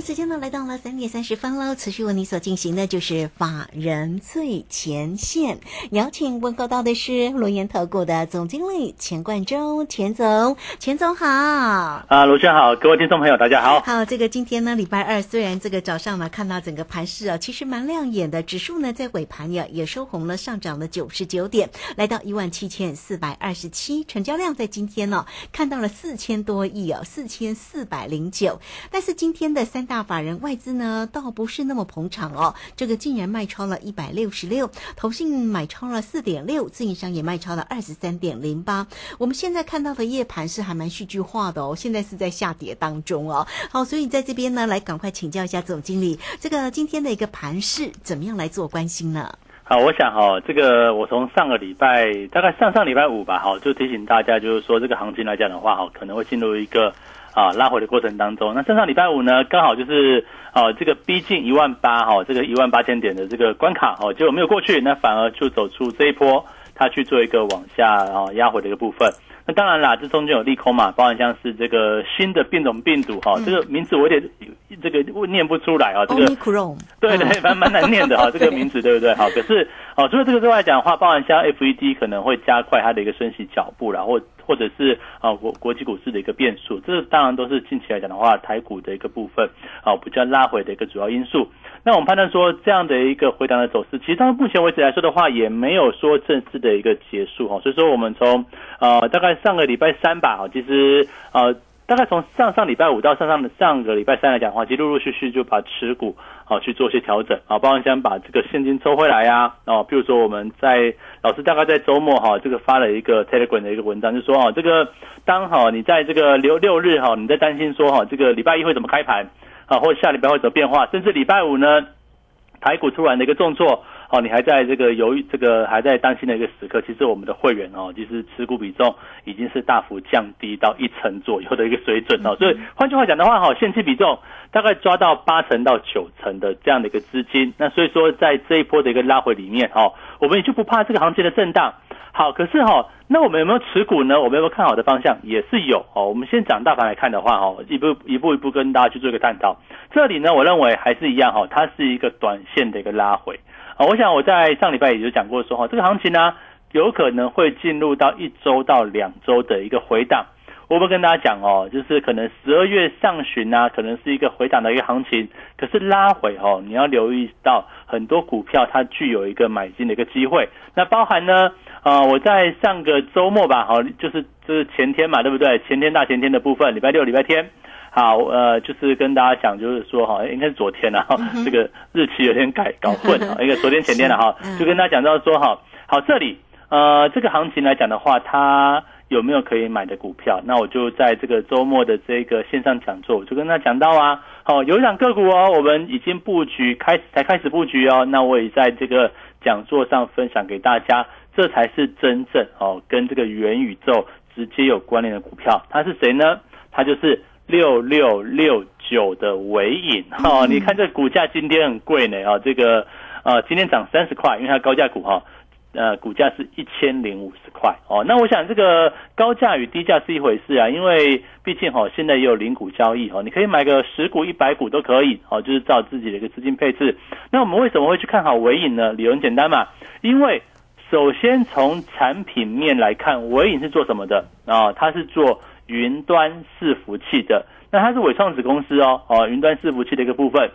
时间呢来到了三点三十分喽。持续为你所进行的就是法人最前线，邀请问候到的是罗源投顾的总经理钱冠中，钱总，钱总好。啊，卢轩好，各位听众朋友大家好。好，这个今天呢，礼拜二，虽然这个早上呢看到整个盘势啊，其实蛮亮眼的，指数呢在尾盘呀也收红了，上涨了九十九点，来到一万七千四百二十七，成交量在今天呢看到了四千多亿哦，四千四百零九。但是今天的三大法人外资呢，倒不是那么捧场哦，这个竟然卖超了一百六十六，投信买超了四点六，自营商也卖超了二十三点零八。我们现在看到的夜盘是还蛮戏剧化的哦，现在是在下跌当中哦。好，所以在这边呢，来赶快请教一下总经理，这个今天的一个盘势怎么样来做关心呢？好，我想哈，这个我从上个礼拜，大概上上礼拜五吧，哈，就提醒大家，就是说这个行情来讲的话，哈，可能会进入一个。啊，拉回的过程当中，那正上礼拜五呢，刚好就是啊，这个逼近一万八哈，这个一万八千点的这个关卡哦，结果没有过去，那反而就走出这一波，它去做一个往下啊压回的一个部分。那当然啦，这中间有利空嘛，包含像是这个新的变种病毒哈，这个名字我有点这个念不出来啊，这个对对，蛮蛮难念的哈，这个名字对不对？好，可是哦，除了这个之外讲的话，包含像 FED 可能会加快它的一个升息脚步然或。或者是啊国国际股市的一个变数，这当然都是近期来讲的话，台股的一个部分啊比较拉回的一个主要因素。那我们判断说，这样的一个回档的走势，其实到目前为止来说的话，也没有说正式的一个结束哈。所以说，我们从呃大概上个礼拜三吧，其实呃。大概从上上礼拜五到上上的上个礼拜三来讲的话，其实陆陆续续就把持股啊去做一些调整啊，包括想把这个现金抽回来呀，哦，比如说我们在老师大概在周末哈，这个发了一个 Telegram 的一个文章，就说啊，这个当好你在这个六六日哈，你在担心说哈，这个礼拜一会怎么开盘啊，或下礼拜会怎么变化，甚至礼拜五呢，台股突然的一个重挫。哦，你还在这个犹豫，这个还在担心的一个时刻，其实我们的会员哦，其实持股比重已经是大幅降低到一成左右的一个水准哦。所以换句话讲的话，哈，现期比重大概抓到八成到九成的这样的一个资金。那所以说，在这一波的一个拉回里面，哈，我们也就不怕这个行情的震荡。好，可是哈，那我们有没有持股呢？我们有没有看好的方向？也是有哦。我们先讲大盘来看的话，哈，一步一步一步跟大家去做一个探讨。这里呢，我认为还是一样哈，它是一个短线的一个拉回。啊，我想我在上礼拜也就讲过说哈，这个行情呢有可能会进入到一周到两周的一个回档。我会跟大家讲哦，就是可能十二月上旬啊，可能是一个回档的一个行情。可是拉回哦，你要留意到很多股票它具有一个买进的一个机会。那包含呢，啊，我在上个周末吧，好，就是就是前天嘛，对不对？前天大前天的部分，礼拜六、礼拜天。好，呃，就是跟大家讲，就是说哈，应该是昨天了哈，这个日期有点改搞混啊，应该昨天前天了哈，就跟大家讲到说哈，好，这里呃，这个行情来讲的话，它有没有可以买的股票？那我就在这个周末的这个线上讲座，我就跟他讲到啊，好，有一档个股哦，我们已经布局开始才开始布局哦，那我也在这个讲座上分享给大家，这才是真正哦跟这个元宇宙直接有关联的股票，它是谁呢？它就是。六六六九的尾影哈，你看这股价今天很贵呢啊，这个呃今天涨三十块，因为它高价股哈，呃股价是一千零五十块哦。那我想这个高价与低价是一回事啊，因为毕竟哈现在也有零股交易哈，你可以买个十股一百股都可以哦，就是照自己的一个资金配置。那我们为什么会去看好尾影呢？理由很简单嘛，因为首先从产品面来看，尾影是做什么的啊？它是做。云端伺服器的，那它是伟创子公司哦，哦，云端伺服器的一个部分。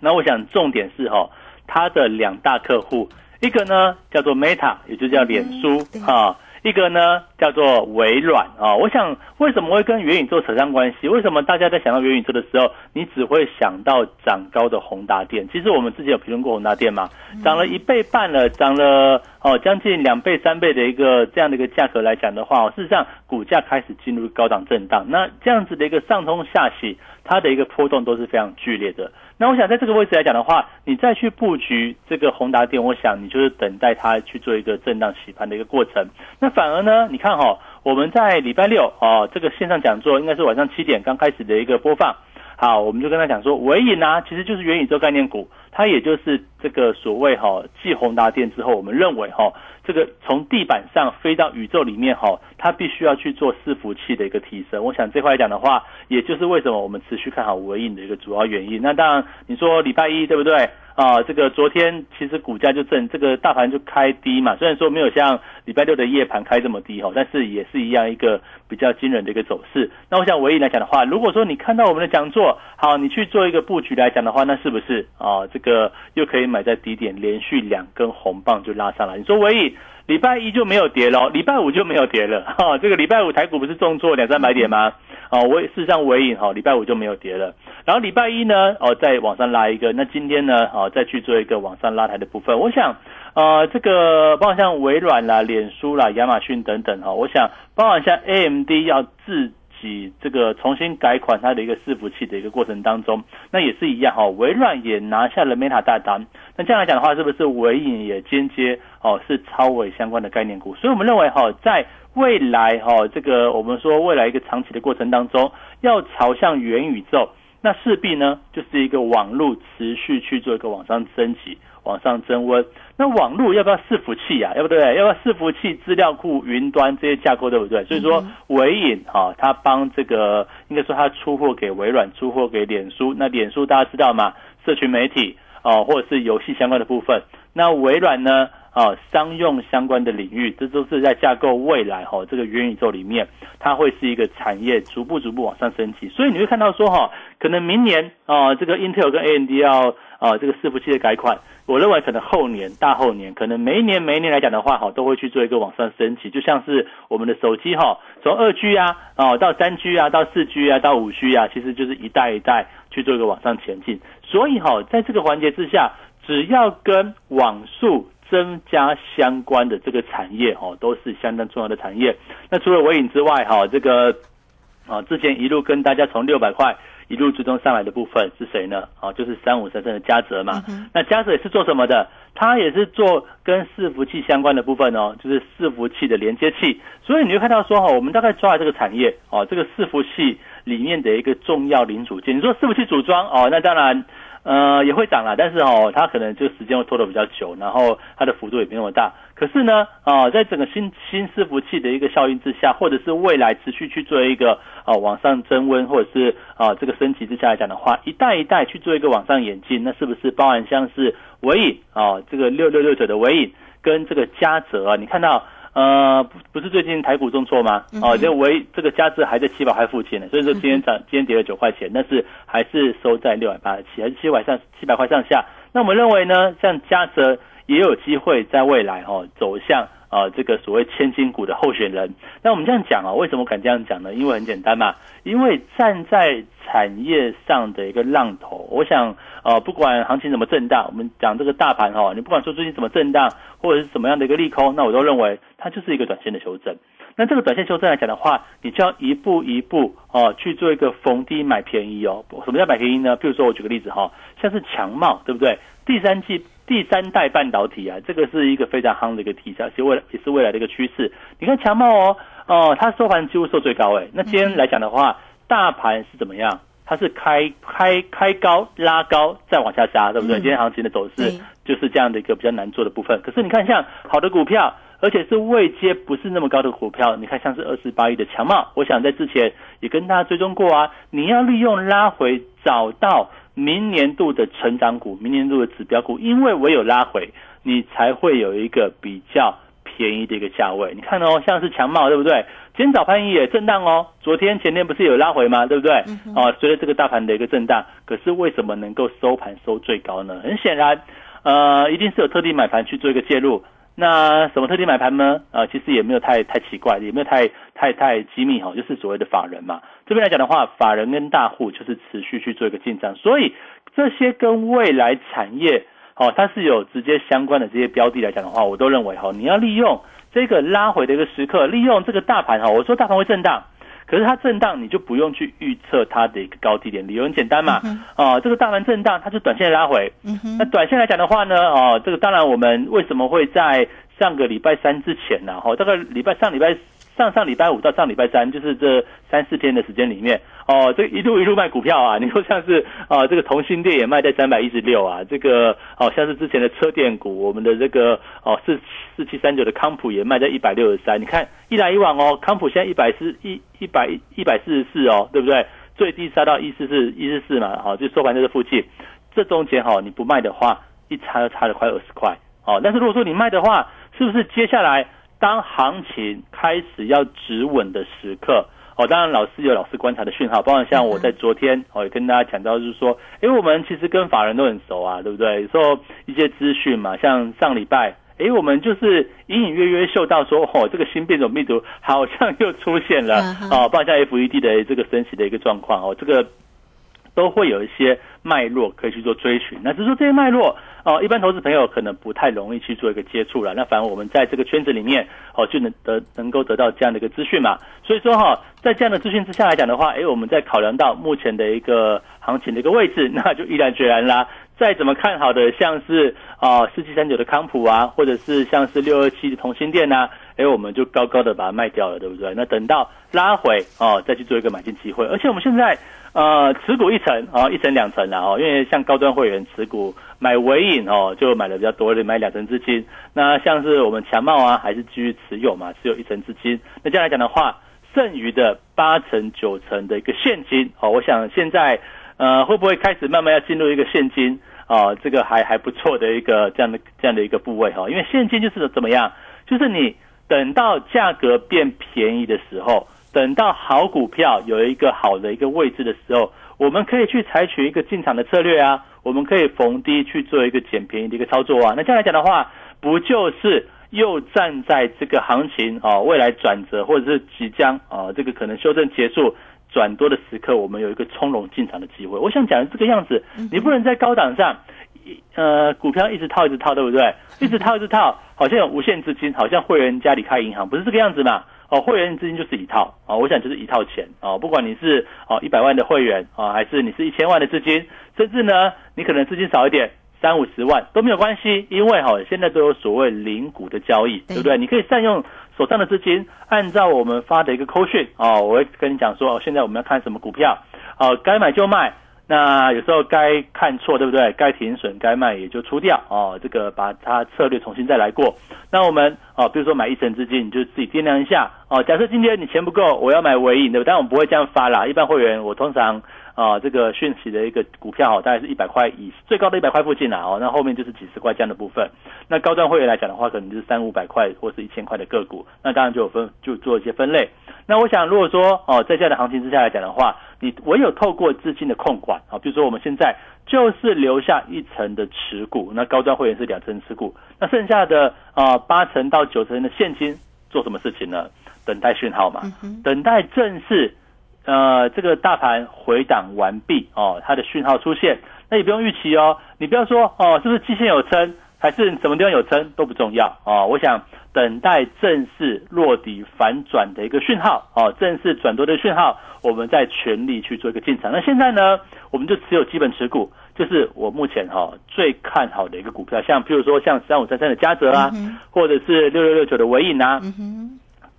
那我想重点是哈，它的两大客户，一个呢叫做 Meta，也就叫脸书啊，一个呢叫做微软啊。我想为什么会跟元宇宙扯上关系？为什么大家在想到元宇宙的时候，你只会想到涨高的宏达电？其实我们之前有评论过宏达电嘛，涨了一倍半了，涨了哦将近两倍三倍的一个这样的一个价格来讲的话，事实上股价开始进入高档震荡。那这样子的一个上冲下洗，它的一个波动都是非常剧烈的。那我想在这个位置来讲的话，你再去布局这个宏达电，我想你就是等待它去做一个震荡洗盘的一个过程。那反而呢，你看哈，我们在礼拜六哦，这个线上讲座应该是晚上七点刚开始的一个播放。好，我们就跟他讲说，伟影啊，其实就是元宇宙概念股，它也就是这个所谓哈，继宏达电之后，我们认为哈，这个从地板上飞到宇宙里面哈，它必须要去做伺服器的一个提升。我想这块来讲的话，也就是为什么我们持续看好伟影的一个主要原因。那当然，你说礼拜一对不对？啊，这个昨天其实股价就正，这个大盘就开低嘛。虽然说没有像礼拜六的夜盘开这么低哈，但是也是一样一个比较惊人的一个走势。那我想唯一来讲的话，如果说你看到我们的讲座，好，你去做一个布局来讲的话，那是不是啊？这个又可以买在低点，连续两根红棒就拉上来。你说唯一礼拜一就没有跌了，礼拜五就没有跌了 哈。这个礼拜五台股不是重挫两三百点吗？哦，我事实上尾影哈，礼拜五就没有跌了。然后礼拜一呢，哦，再往上拉一个。那今天呢，哦，再去做一个往上拉抬的部分。我想，呃，这个包括像微软啦、脸书啦、亚马逊等等哈，我想包括像 AMD 要自己这个重新改款它的一个伺服器的一个过程当中，那也是一样哈。微软也拿下了 Meta 大单。那这样来讲的话，是不是尾影也间接哦是超伟相关的概念股？所以我们认为哈，在未来哈，这个我们说未来一个长期的过程当中，要朝向元宇宙，那势必呢就是一个网络持续去做一个往上升级、往上增温。那网络要不要伺服器啊？要不对？要不要伺服器、资料库、云端这些架构，对不对？所以说，微影哈，它帮这个应该说它出货给微软，出货给脸书。那脸书大家知道吗？社群媒体哦，或者是游戏相关的部分。那微软呢？啊，商用相关的领域，这都是在架构未来哈，这个元宇宙里面，它会是一个产业逐步逐步往上升级。所以你会看到说哈，可能明年啊，这个 Intel 跟 AMD 要啊这个伺服器的改款，我认为可能后年、大后年，可能每一年每一年来讲的话哈，都会去做一个往上升级。就像是我们的手机哈，从二 G 啊啊到三 G 啊到四 G 啊到五 G 啊，其实就是一代一代去做一个往上前进。所以哈，在这个环节之下，只要跟网速增加相关的这个产业哦，都是相当重要的产业。那除了微影之外，哈，这个啊，之前一路跟大家从六百块一路追踪上来的部分是谁呢？啊，就是三五三三的嘉泽嘛。那嘉泽也是做什么的？它也是做跟伺服器相关的部分哦，就是伺服器的连接器。所以你会看到说哈，我们大概抓这个产业哦，这个伺服器里面的一个重要零组件。你说伺服器组装哦，那当然。呃，也会涨啦，但是哦，它可能就时间会拖得比较久，然后它的幅度也没那么大。可是呢，啊，在整个新新伺服器的一个效应之下，或者是未来持续去做一个啊往上增温，或者是啊这个升级之下来讲的话，一代一代去做一个往上演进，那是不是包含像是尾影啊这个六六六九的尾影跟这个嘉泽啊？你看到？呃，不不是最近台股重挫吗？哦，就唯这个价值还在七百块附近呢，所以说今天涨，今天跌了九块钱，但是还是收在六百八十七，还是七百上七百块上下。那我们认为呢，像嘉泽也有机会在未来哦走向啊这个所谓千金股的候选人。那我们这样讲啊，为什么敢这样讲呢？因为很简单嘛，因为站在产业上的一个浪头，我想呃，不管行情怎么震荡，我们讲这个大盘哈，你不管说最近怎么震荡。或者是怎么样的一个利空，那我都认为它就是一个短线的修正。那这个短线修正来讲的话，你就要一步一步哦去做一个逢低买便宜哦。什么叫买便宜呢？比如说我举个例子哈，像是强茂，对不对？第三季第三代半导体啊，这个是一个非常夯的一个题材，其实未来也是未来的一个趋势。你看强茂哦哦，它收盘几乎收最高哎。那今天来讲的话，大盘是怎么样？它是开开开高拉高再往下杀，对不对？今天行情的走势就是这样的一个比较难做的部分。可是你看，像好的股票，而且是位阶不是那么高的股票，你看像是二十八亿的强茂，我想在之前也跟大家追踪过啊。你要利用拉回找到明年度的成长股，明年度的指标股，因为唯有拉回，你才会有一个比较便宜的一个价位。你看哦，像是强茂，对不对？今天早盘也震荡哦，昨天前天不是有拉回吗？对不对？哦，随着这个大盘的一个震荡，可是为什么能够收盘收最高呢？很显然，呃，一定是有特定买盘去做一个介入。那什么特定买盘呢？啊，其实也没有太太奇怪，也没有太太太机密哈，就是所谓的法人嘛。这边来讲的话，法人跟大户就是持续去做一个进账，所以这些跟未来产业哦，它是有直接相关的这些标的来讲的话，我都认为哈，你要利用这个拉回的一个时刻，利用这个大盘哈，我说大盘会震荡。可是它震荡，你就不用去预测它的一个高低点，理由很简单嘛，哦，这个大盘震荡，它是短线拉回。那短线来讲的话呢，哦，这个当然我们为什么会在上个礼拜三之前呢？哈，这个礼拜上礼拜。上上礼拜五到上礼拜三，就是这三四天的时间里面，哦，这一路一路卖股票啊，你说像是啊，这个同心店也卖在三百一十六啊，这个哦，像是之前的车电股，我们的这个哦四四七三九的康普也卖在一百六十三，你看一来一往哦，康普现在一百四一一百一百四十四哦，对不对？最低杀到一四四一四四嘛，好，就收盘在这附近，这中间哈，你不卖的话，一差就差了快二十块，哦，但是如果说你卖的话，是不是接下来？当行情开始要止稳的时刻，哦，当然老师有老师观察的讯号，包括像我在昨天哦也跟大家讲到，就是说，因为我们其实跟法人都很熟啊，对不对？说一些资讯嘛，像上礼拜，哎，我们就是隐隐约约嗅到说，哦，这个新变种病毒好像又出现了，哦，包括像 FED 的这个升息的一个状况，哦，这个都会有一些脉络可以去做追寻。那只是说这些脉络。哦，一般投资朋友可能不太容易去做一个接触了。那反而我们在这个圈子里面，哦，就能得能够得到这样的一个资讯嘛。所以说哈，在这样的资讯之下来讲的话，哎，我们在考量到目前的一个行情的一个位置，那就毅然决然啦。再怎么看好的，像是啊四七三九的康普啊，或者是像是六二七的同心店呐，哎，我们就高高的把它卖掉了，对不对？那等到拉回哦，再去做一个买进机会。而且我们现在。呃，持股一层啊，一层两层了哦，因为像高端会员持股买尾影哦，就买的比较多一点，买两层资金。那像是我们强茂啊，还是继续持有嘛，持有一层资金。那这样来讲的话，剩余的八成九成的一个现金哦，我想现在呃会不会开始慢慢要进入一个现金啊？这个还还不错的一个这样的这样的一个部位哈，因为现金就是怎么样，就是你等到价格变便宜的时候。等到好股票有一个好的一个位置的时候，我们可以去采取一个进场的策略啊，我们可以逢低去做一个捡便宜的一个操作啊。那这样来讲的话，不就是又站在这个行情啊未来转折或者是即将啊这个可能修正结束转多的时刻，我们有一个从容进场的机会。我想讲的这个样子，你不能在高档上，呃，股票一直套一直套，对不对？一直套一直套，好像有无限资金，好像会员家里开银行，不是这个样子嘛？哦，会员资金就是一套啊，我想就是一套钱啊，不管你是哦一百万的会员啊，还是你是一千万的资金，甚至呢你可能资金少一点，三五十万都没有关系，因为哈现在都有所谓零股的交易，对不对？你可以善用手上的资金，按照我们发的一个扣讯哦，我会跟你讲说，现在我们要看什么股票，哦该买就卖。那有时候该看错，对不对？该停损、该卖也就出掉哦。这个把它策略重新再来过。那我们哦，比如说买一成资金，你就自己掂量一下哦。假设今天你钱不够，我要买尾影，对不对？但我们不会这样发啦。一般会员我通常。啊，这个讯息的一个股票哦大概是一百块以最高的一百块附近啦哦，那后面就是几十块这样的部分。那高端会员来讲的话，可能就是三五百块或是一千块的个股，那当然就有分就做一些分类。那我想，如果说哦，在这样的行情之下来讲的话，你唯有透过资金的控管啊，比如说我们现在就是留下一层的持股，那高端会员是两层持股，那剩下的啊八成到九成的现金做什么事情呢？等待讯号嘛，等待正式。呃，这个大盘回档完毕哦，它的讯号出现，那也不用预期哦。你不要说哦，是不是基线有撑，还是什么地方有撑都不重要哦。我想等待正式落底反转的一个讯号哦，正式转多的讯号，我们再全力去做一个进场。那现在呢，我们就持有基本持股，就是我目前哈最看好的一个股票，像譬如说像三五三三的嘉泽啊，或者是六六六九的伟影啊，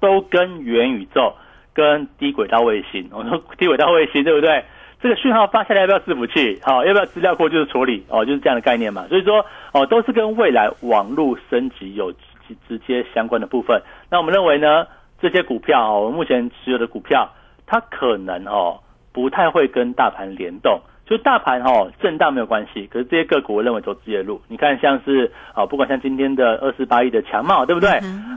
都跟元宇宙。跟低轨道卫星，我说低轨道卫星对不对？这个讯号发下来要不要伺服器？好，要不要资料库就是处理？哦，就是这样的概念嘛。所以说，哦，都是跟未来网络升级有直直接相关的部分。那我们认为呢，这些股票哦，我们目前持有的股票，它可能哦不太会跟大盘联动。就大盘哦震荡没有关系，可是这些个股我认为走自己的路。你看像是啊，不管像今天的二十八亿的强茂，对不对？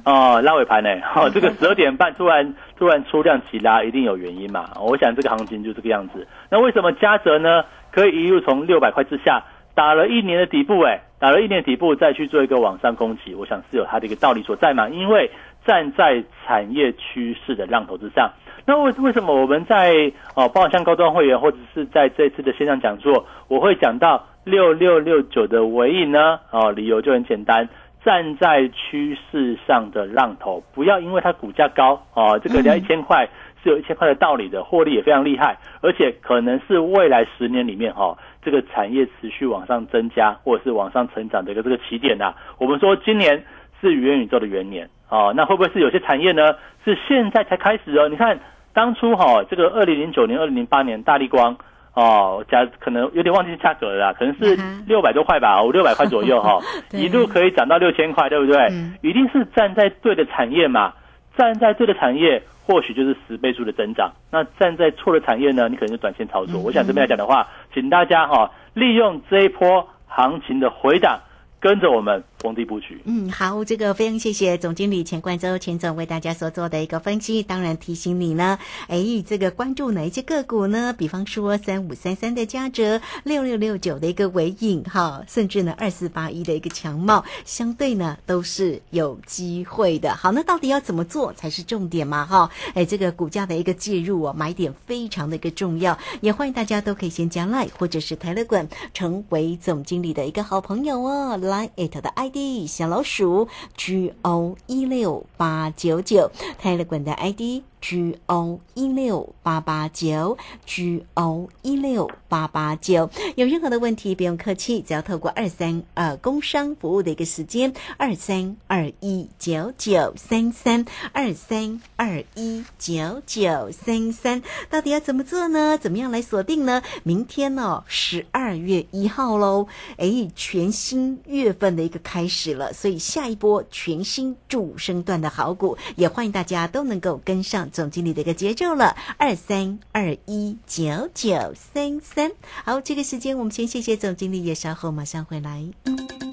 哦，拉尾盘呢？哦，这个十二点半突然突然出量起拉，一定有原因嘛。我想这个行情就这个样子。那为什么嘉泽呢？可以一路从六百块之下打了一年的底部？哎，打了一年底部再去做一个往上攻击，我想是有它的一个道理所在嘛，因为站在产业趋势的浪头之上。那为为什么我们在哦，包括像高端会员或者是在这次的线上讲座，我会讲到六六六九的尾影呢？哦，理由就很简单，站在趋势上的浪头，不要因为它股价高哦，这个要一千块是有一千块的道理的，获利也非常厉害，而且可能是未来十年里面哈，这个产业持续往上增加或者是往上成长的一个这个起点呐。我们说今年是元宇宙的元年哦，那会不会是有些产业呢是现在才开始哦？你看。当初哈，这个二零零九年、二零零八年，大力光哦，价可能有点忘记价格了，可能是六百多块吧，五六百块左右哈，一路可以涨到六千块，对不对？一定是站在对的产业嘛，站在对的产业，或许就是十倍数的增长。那站在错的产业呢，你可能就短线操作。我想这边来讲的话，请大家哈，利用这一波行情的回档。跟着我们逢低布局。嗯，好，这个非常谢谢总经理钱冠洲钱总为大家所做的一个分析。当然提醒你呢，哎，这个关注哪一些个股呢？比方说三五三三的嘉泽，六六六九的一个尾影，哈，甚至呢二四八一的一个强茂，相对呢都是有机会的。好，那到底要怎么做才是重点嘛？哈，哎，这个股价的一个介入哦，买点非常的一个重要。也欢迎大家都可以先加 line 或者是 Telegram，成为总经理的一个好朋友哦。Line it 的 i 小老鼠 G O 一六八九九，泰勒管的 ID。G O 一六八八九，G O 一六八八九，有任何的问题不用客气，只要透过二三呃工商服务的一个时间二三二一九九三三二三二一九九三三，到底要怎么做呢？怎么样来锁定呢？明天呢十二月一号喽，哎，全新月份的一个开始了，所以下一波全新主升段的好股，也欢迎大家都能够跟上。总经理的一个节奏了，二三二一九九三三。好，这个时间我们先谢谢总经理，也稍后马上回来。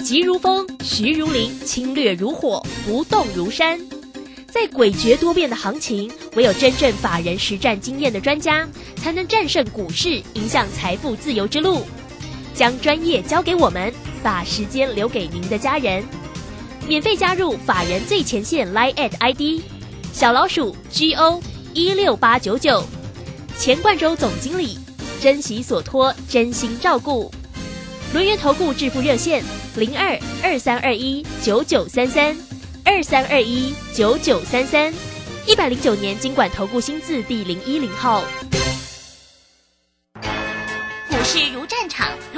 急如风，徐如林，侵略如火，不动如山。在诡谲多变的行情，唯有真正法人实战经验的专家，才能战胜股市，迎向财富自由之路。将专业交给我们，把时间留给您的家人。免费加入法人最前线 Line at ID。小老鼠 G O 一六八九九，钱冠洲总经理，珍惜所托，真心照顾。轮源投顾致富热线零二二三二一九九三三二三二一九九三三，一百零九年经管投顾新字第零一零号。股市如战场，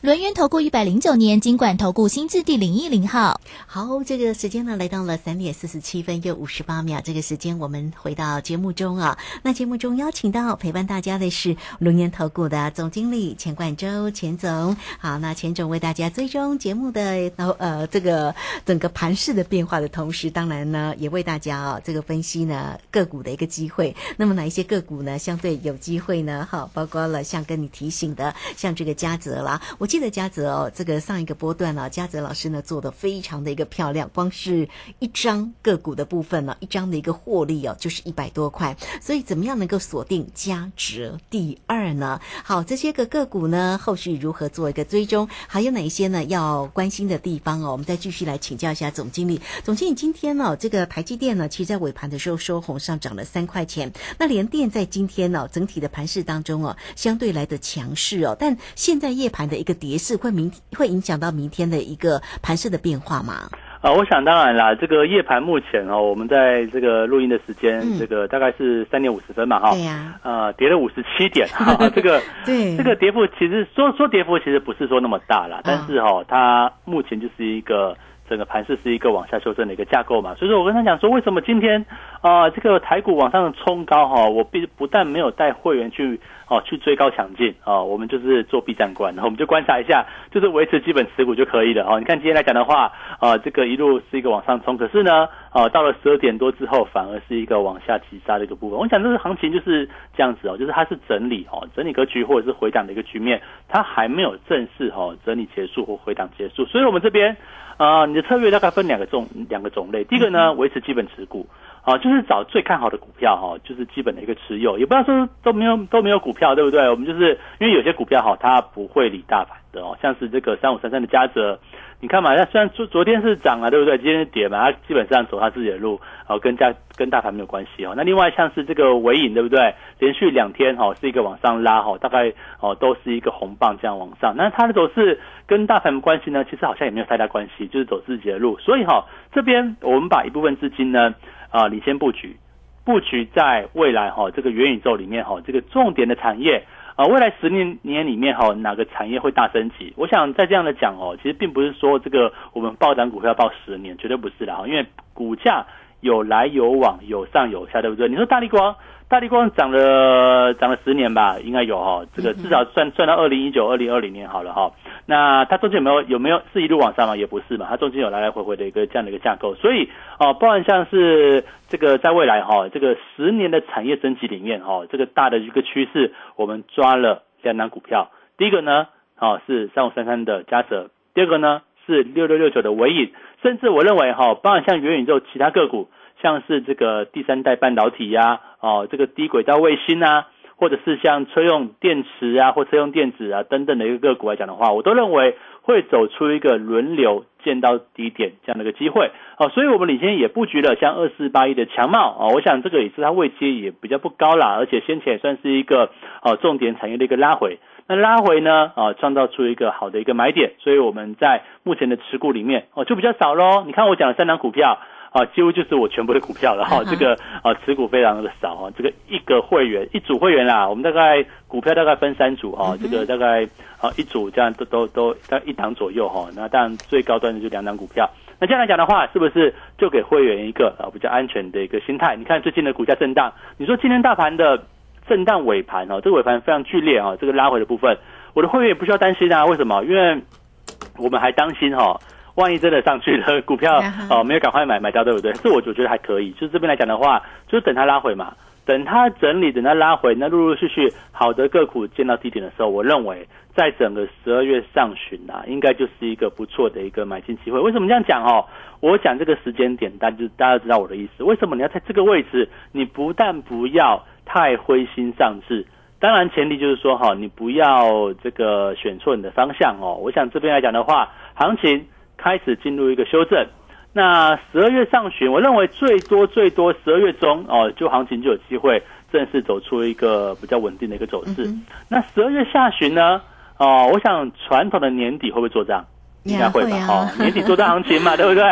轮源投顾一百零九年金管投顾新字第零一零号，好，这个时间呢来到了三点四十七分又五十八秒。这个时间我们回到节目中啊，那节目中邀请到陪伴大家的是轮源投顾的总经理钱冠洲钱总。好，那钱总为大家追踪节目的呃这个整个盘势的变化的同时，当然呢也为大家啊这个分析呢个股的一个机会。那么哪一些个股呢相对有机会呢？好，包括了像跟你提醒的，像这个嘉泽啦，我。记得嘉泽哦，这个上一个波段呢，嘉泽老师呢做的非常的一个漂亮，光是一张个股的部分呢，一张的一个获利哦，就是一百多块。所以怎么样能够锁定嘉泽第二呢？好，这些个个股呢，后续如何做一个追踪？还有哪一些呢要关心的地方哦？我们再继续来请教一下总经理。总经理今天呢，这个台积电呢，其实在尾盘的时候收红上涨了三块钱。那联电在今天呢，整体的盘势当中哦，相对来的强势哦，但现在夜盘的一个。跌势会明会影响到明天的一个盘势的变化吗？啊，我想当然啦，这个夜盘目前哦，我们在这个录音的时间，这个大概是三点五十分嘛，哈，对呀，呃，跌了五十七点，哈，这个对，这个跌幅其实说说跌幅其实不是说那么大啦，但是哈，它目前就是一个整个盘势是一个往下修正的一个架构嘛，所以说我跟他讲说，为什么今天啊这个台股往上冲高哈，我必不但没有带会员去哦去追高抢进啊，我们就是做避战观，然后我们就观察一下，就是维持基本持股就可以了哦。你看今天来讲的话，啊这个一路是一个往上冲，可是呢，啊到了十二点多之后，反而是一个往下急杀的一个部分。我想这个行情就是这样子哦，就是它是整理哦，整理格局或者是回档的一个局面，它还没有正式哈整理结束或回档结束，所以我们这边。啊，你的策略大概分两个种两个种类。第一个呢，维持基本持股，啊，就是找最看好的股票哈，就是基本的一个持有，也不要说都没有都没有股票，对不对？我们就是因为有些股票哈，它不会理大盘的哦，像是这个三五三三的嘉泽。你看嘛，它虽然昨昨天是涨了，对不对？今天是跌嘛，它基本上走它自己的路，哦，跟家跟大盘没有关系哦。那另外像是这个尾影，对不对？连续两天哈是一个往上拉哈，大概哦都是一个红棒这样往上。那它的走势跟大盘关系呢，其实好像也没有太大关系，就是走自己的路。所以哈，这边我们把一部分资金呢啊领先布局，布局在未来哈这个元宇宙里面哈这个重点的产业。啊，未来十年年里面哈，哪个产业会大升级？我想在这样的讲哦，其实并不是说这个我们报涨股票报十年，绝对不是的哈，因为股价有来有往，有上有下，对不对？你说大力光。大力光涨了涨了十年吧，应该有哈，这个至少算算到二零一九、二零二零年好了哈。那它中间有没有有没有是一路往上吗？也不是嘛，它中间有来来回回的一个这样的一个架构。所以哦，包含像是这个在未来哈，这个十年的产业升级里面哈，这个大的一个趋势，我们抓了两档股票。第一个呢，哦是三五三三的嘉泽，第二个呢是六六六九的尾影，甚至我认为哈，包括像元宇宙其他个股。像是这个第三代半导体呀，哦，这个低轨道卫星啊，或者是像车用电池啊，或车用电子啊等等的一个个股来讲的话，我都认为会走出一个轮流见到低点这样的一个机会，哦，所以我们领先也布局了像二四八一的强茂，哦，我想这个也是它位阶也比较不高啦，而且先前也算是一个哦重点产业的一个拉回，那拉回呢，啊，创造出一个好的一个买点，所以我们在目前的持股里面哦就比较少喽，你看我讲的三档股票。啊，几乎就是我全部的股票了哈，这个啊持股非常的少啊，这个一个会员一组会员啦，我们大概股票大概分三组哈，这个大概啊一组这样都都都在一档左右哈，那当然最高端的就两档股票，那这样来讲的话，是不是就给会员一个啊比较安全的一个心态？你看最近的股价震荡，你说今天大盘的震荡尾盘哦，这个尾盘非常剧烈啊，这个拉回的部分，我的会员也不需要担心啊，为什么？因为我们还担心哈。万一真的上去了，股票 哦没有赶快买买掉，对不对？这我就觉得还可以。就是这边来讲的话，就是等它拉回嘛，等它整理，等它拉回，那陆陆续续好的个股见到低点的时候，我认为在整个十二月上旬啊，应该就是一个不错的一个买进机会。为什么这样讲哦？我讲这个时间点，大家大家知道我的意思。为什么你要在这个位置？你不但不要太灰心丧志，当然前提就是说哈，你不要这个选错你的方向哦。我想这边来讲的话，行情。开始进入一个修正，那十二月上旬，我认为最多最多十二月中哦，就行情就有机会正式走出一个比较稳定的一个走势。那十二月下旬呢？哦，我想传统的年底会不会做账？应该会吧。哦，年底做多行情嘛，对不对？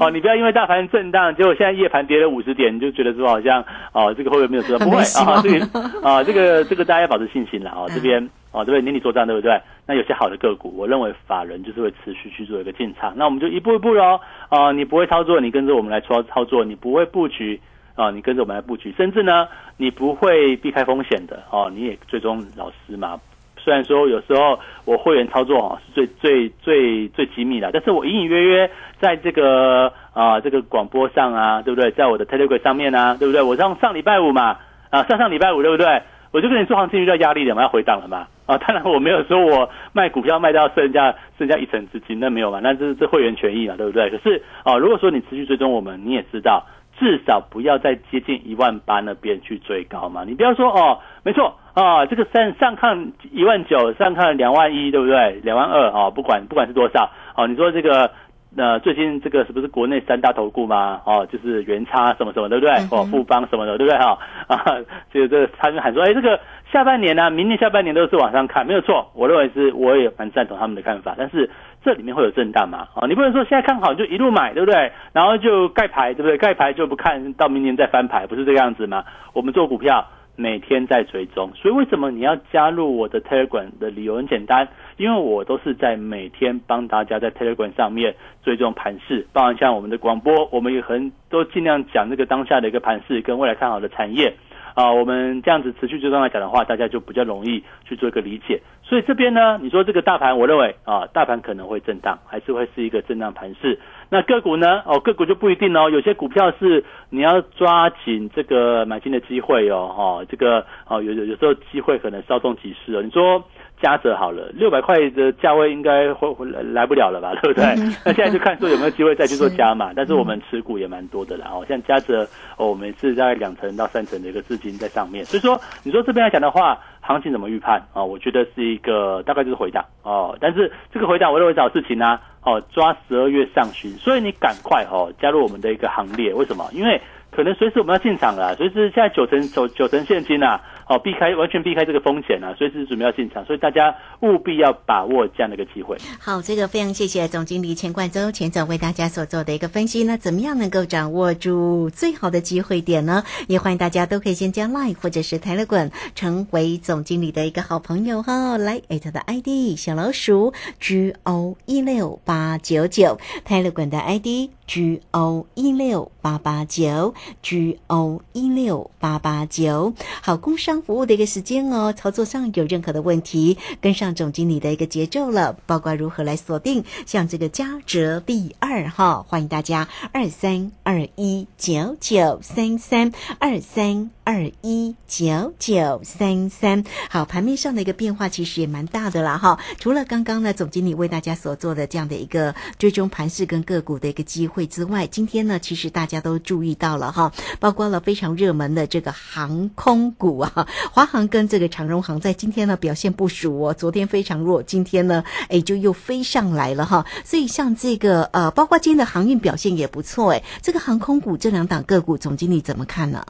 哦，你不要因为大盘震荡，结果现在夜盘跌了五十点，你就觉得说好像哦，这个会不会没有做到？不会啊，这个啊，这个 这个大家要保持信心了啊，这边。哦，对不对？年底做账，对不对？那有些好的个股，我认为法人就是会持续去做一个进场。那我们就一步一步喽。啊，你不会操作，你跟着我们来操操作；你不会布局，啊，你跟着我们来布局。甚至呢，你不会避开风险的，哦，你也最终老师嘛。虽然说有时候我会员操作啊是最最最最机密的，但是我隐隐约约在这个啊这个广播上啊，对不对？在我的 Telegram 上面啊，对不对？我上上礼拜五嘛，啊上上礼拜五对不对？我就跟你说，行情遇到压力了嘛，要回档了嘛。啊，当然我没有说我卖股票卖到剩下剩下一成资金，那没有嘛，那这是这会员权益嘛，对不对？可是啊，如果说你持续追踪我们，你也知道，至少不要再接近一万八那边去追高嘛。你不要说哦，没错啊，这个上上看一万九，上看两万一，对不对？两万二啊，不管不管是多少哦，你说这个。那最近这个是不是国内三大投顾嘛？哦，就是元差什么什么，对不对？哦，富邦什么的，对不对？哈 啊，这个这个他们喊说，哎，这个下半年呢，明年下半年都是往上看，没有错。我认为是，我也蛮赞同他们的看法。但是这里面会有震荡嘛？哦，你不能说现在看好就一路买，对不对？然后就盖牌，对不对？盖牌就不看到明年再翻牌，不是这个样子吗？我们做股票每天在追踪。所以为什么你要加入我的 Telegram 的理由很简单，因为我都是在每天帮大家在 Telegram 上面追踪盘势，包含像我们的广播，我们也很都尽量讲这个当下的一个盘势跟未来看好的产业。啊，我们这样子持续追踪来讲的话，大家就比较容易去做一个理解。所以这边呢，你说这个大盘，我认为啊，大盘可能会震荡，还是会是一个震荡盘势。那个股呢？哦，个股就不一定哦。有些股票是你要抓紧这个买进的机会哦，哈，这个哦，有有有时候机会可能稍纵即逝哦。你说。加折好了，六百块的价位应该会会来不了了吧，对不对？那现在就看说有没有机会再去做加码，但是我们持股也蛮多的啦。哦，像加折，哦，我们是在两成到三成的一个资金在上面，所以说你说这边来讲的话，行情怎么预判啊？我觉得是一个大概就是回档哦，但是这个回档我认为找事情呢，哦，抓十二月上旬，所以你赶快哦加入我们的一个行列，为什么？因为可能随时我们要进场了，随时现在九成九九成现金啊。好，避开完全避开这个风险啊，随时准备要进场，所以大家务必要把握这样的一个机会。好，这个非常谢谢总经理钱冠周钱总为大家所做的一个分析。那怎么样能够掌握住最好的机会点呢？也欢迎大家都可以先加 Line 或者是 Telegram 成为总经理的一个好朋友哈。来，艾特的 ID 小老鼠 G O 一六八九九，Telegram 的 ID G O 一六八八九 G O 一六八八九。好，工商。服务的一个时间哦，操作上有任何的问题，跟上总经理的一个节奏了，包括如何来锁定像这个加折第二哈，欢迎大家二三二一九九三三二三。二一九九三三，好，盘面上的一个变化其实也蛮大的啦哈。除了刚刚呢总经理为大家所做的这样的一个追踪盘势跟个股的一个机会会之外，今天呢其实大家都注意到了哈，包括了非常热门的这个航空股啊，华航跟这个长荣航在今天呢表现不俗哦，昨天非常弱，今天呢哎就又飞上来了哈。所以像这个呃，包括今天的航运表现也不错哎，这个航空股这两档个股，总经理怎么看呢？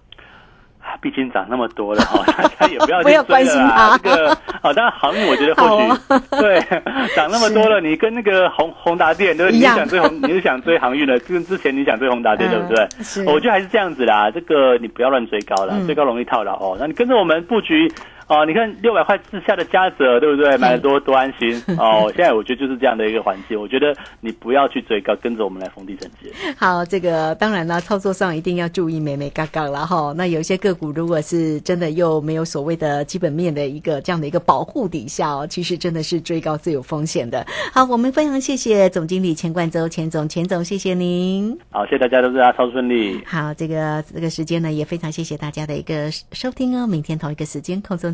毕竟涨那么多了哈，大家也 不要去追了啊。这个好，当然航运我觉得或许对涨那么多了，你跟那个宏宏达电对，你想追宏，你是想追航运的，跟之前你想追宏达电对不对？我觉得还是这样子啦，这个你不要乱追高了，追高容易套牢哦。那你跟着我们布局。哦，你看六百块之下的加折，对不对？买的多多安心哦。现在我觉得就是这样的一个环境，我觉得你不要去追高，跟着我们来逢低承接。好，这个当然了，操作上一定要注意美美嘎嘎了哈。那有一些个股，如果是真的又没有所谓的基本面的一个这样的一个保护底下哦，其实真的是追高最有风险的。好，我们非常谢谢总经理钱冠洲钱总钱总，谢谢您。好，谢谢大家，都祝大家超顺利。好，这个这个时间呢，也非常谢谢大家的一个收听哦。明天同一个时间空中。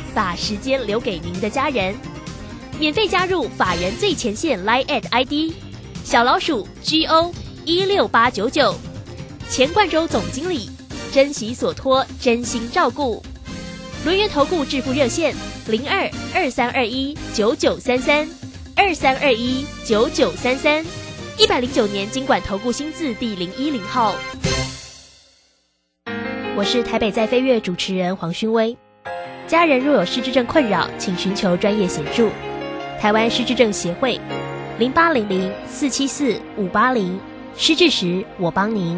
把时间留给您的家人，免费加入法人最前线 Line at ID 小老鼠 GO 一六八九九，钱冠洲总经理，珍惜所托，真心照顾。轮源投顾致富热线零二二三二一九九三三二三二一九九三三，一百零九年经管投顾新字第零一零号。我是台北在飞跃主持人黄勋威。家人若有失智症困扰，请寻求专业协助。台湾失智症协会，零八零零四七四五八零，失智时我帮您。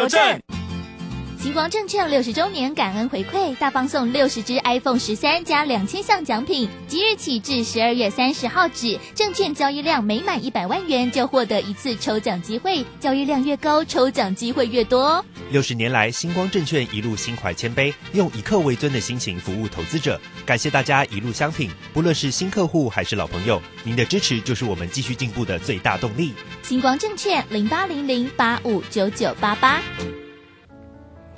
邮政，星光证券六十周年感恩回馈，大放送六十支 iPhone 十三加两千项奖品，即日起至十二月三十号止，证券交易量每满一百万元就获得一次抽奖机会，交易量越高，抽奖机会越多。六十年来，星光证券一路心怀谦卑，用以客为尊的心情服务投资者。感谢大家一路相挺，不论是新客户还是老朋友，您的支持就是我们继续进步的最大动力。星光证券零八零零八五九九八八。